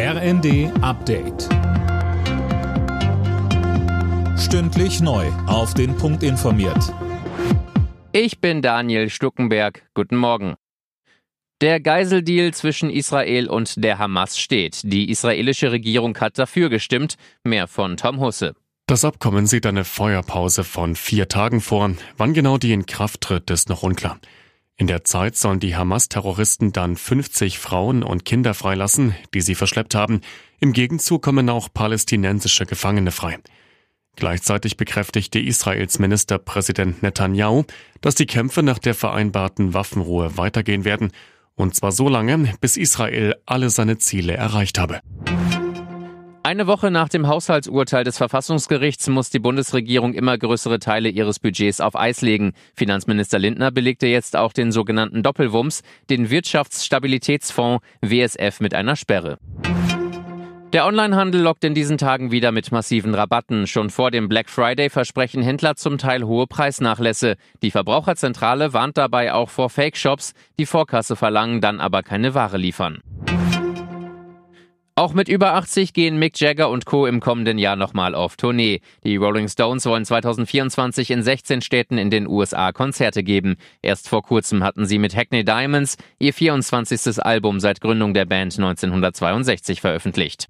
RND Update. Stündlich neu. Auf den Punkt informiert. Ich bin Daniel Stuckenberg. Guten Morgen. Der Geiseldeal zwischen Israel und der Hamas steht. Die israelische Regierung hat dafür gestimmt. Mehr von Tom Husse. Das Abkommen sieht eine Feuerpause von vier Tagen vor. Wann genau die in Kraft tritt, ist noch unklar. In der Zeit sollen die Hamas-Terroristen dann 50 Frauen und Kinder freilassen, die sie verschleppt haben. Im Gegenzug kommen auch palästinensische Gefangene frei. Gleichzeitig bekräftigte Israels Ministerpräsident Netanyahu, dass die Kämpfe nach der vereinbarten Waffenruhe weitergehen werden, und zwar so lange, bis Israel alle seine Ziele erreicht habe. Eine Woche nach dem Haushaltsurteil des Verfassungsgerichts muss die Bundesregierung immer größere Teile ihres Budgets auf Eis legen. Finanzminister Lindner belegte jetzt auch den sogenannten Doppelwumms, den Wirtschaftsstabilitätsfonds WSF mit einer Sperre. Der Onlinehandel lockt in diesen Tagen wieder mit massiven Rabatten. Schon vor dem Black Friday versprechen Händler zum Teil hohe Preisnachlässe. Die Verbraucherzentrale warnt dabei auch vor Fake-Shops, die Vorkasse verlangen, dann aber keine Ware liefern. Auch mit über 80 gehen Mick Jagger und Co. im kommenden Jahr nochmal auf Tournee. Die Rolling Stones wollen 2024 in 16 Städten in den USA Konzerte geben. Erst vor kurzem hatten sie mit Hackney Diamonds ihr 24. Album seit Gründung der Band 1962 veröffentlicht.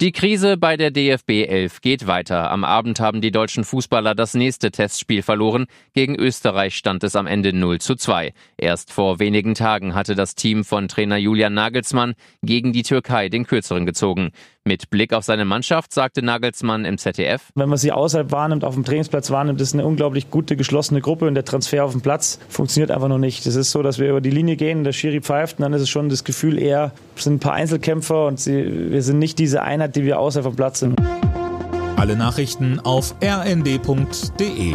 Die Krise bei der DFB 11 geht weiter. Am Abend haben die deutschen Fußballer das nächste Testspiel verloren. Gegen Österreich stand es am Ende 0 zu 2. Erst vor wenigen Tagen hatte das Team von Trainer Julian Nagelsmann gegen die Türkei den Kürzeren gezogen. Mit Blick auf seine Mannschaft sagte Nagelsmann im ZDF. Wenn man sie außerhalb wahrnimmt, auf dem Trainingsplatz wahrnimmt, ist eine unglaublich gute, geschlossene Gruppe und der Transfer auf dem Platz funktioniert einfach noch nicht. Es ist so, dass wir über die Linie gehen, der Schiri pfeift und dann ist es schon das Gefühl eher, es sind ein paar Einzelkämpfer und sie, wir sind nicht diese Einheit, die wir außerhalb vom Platz sind. Alle Nachrichten auf rnd.de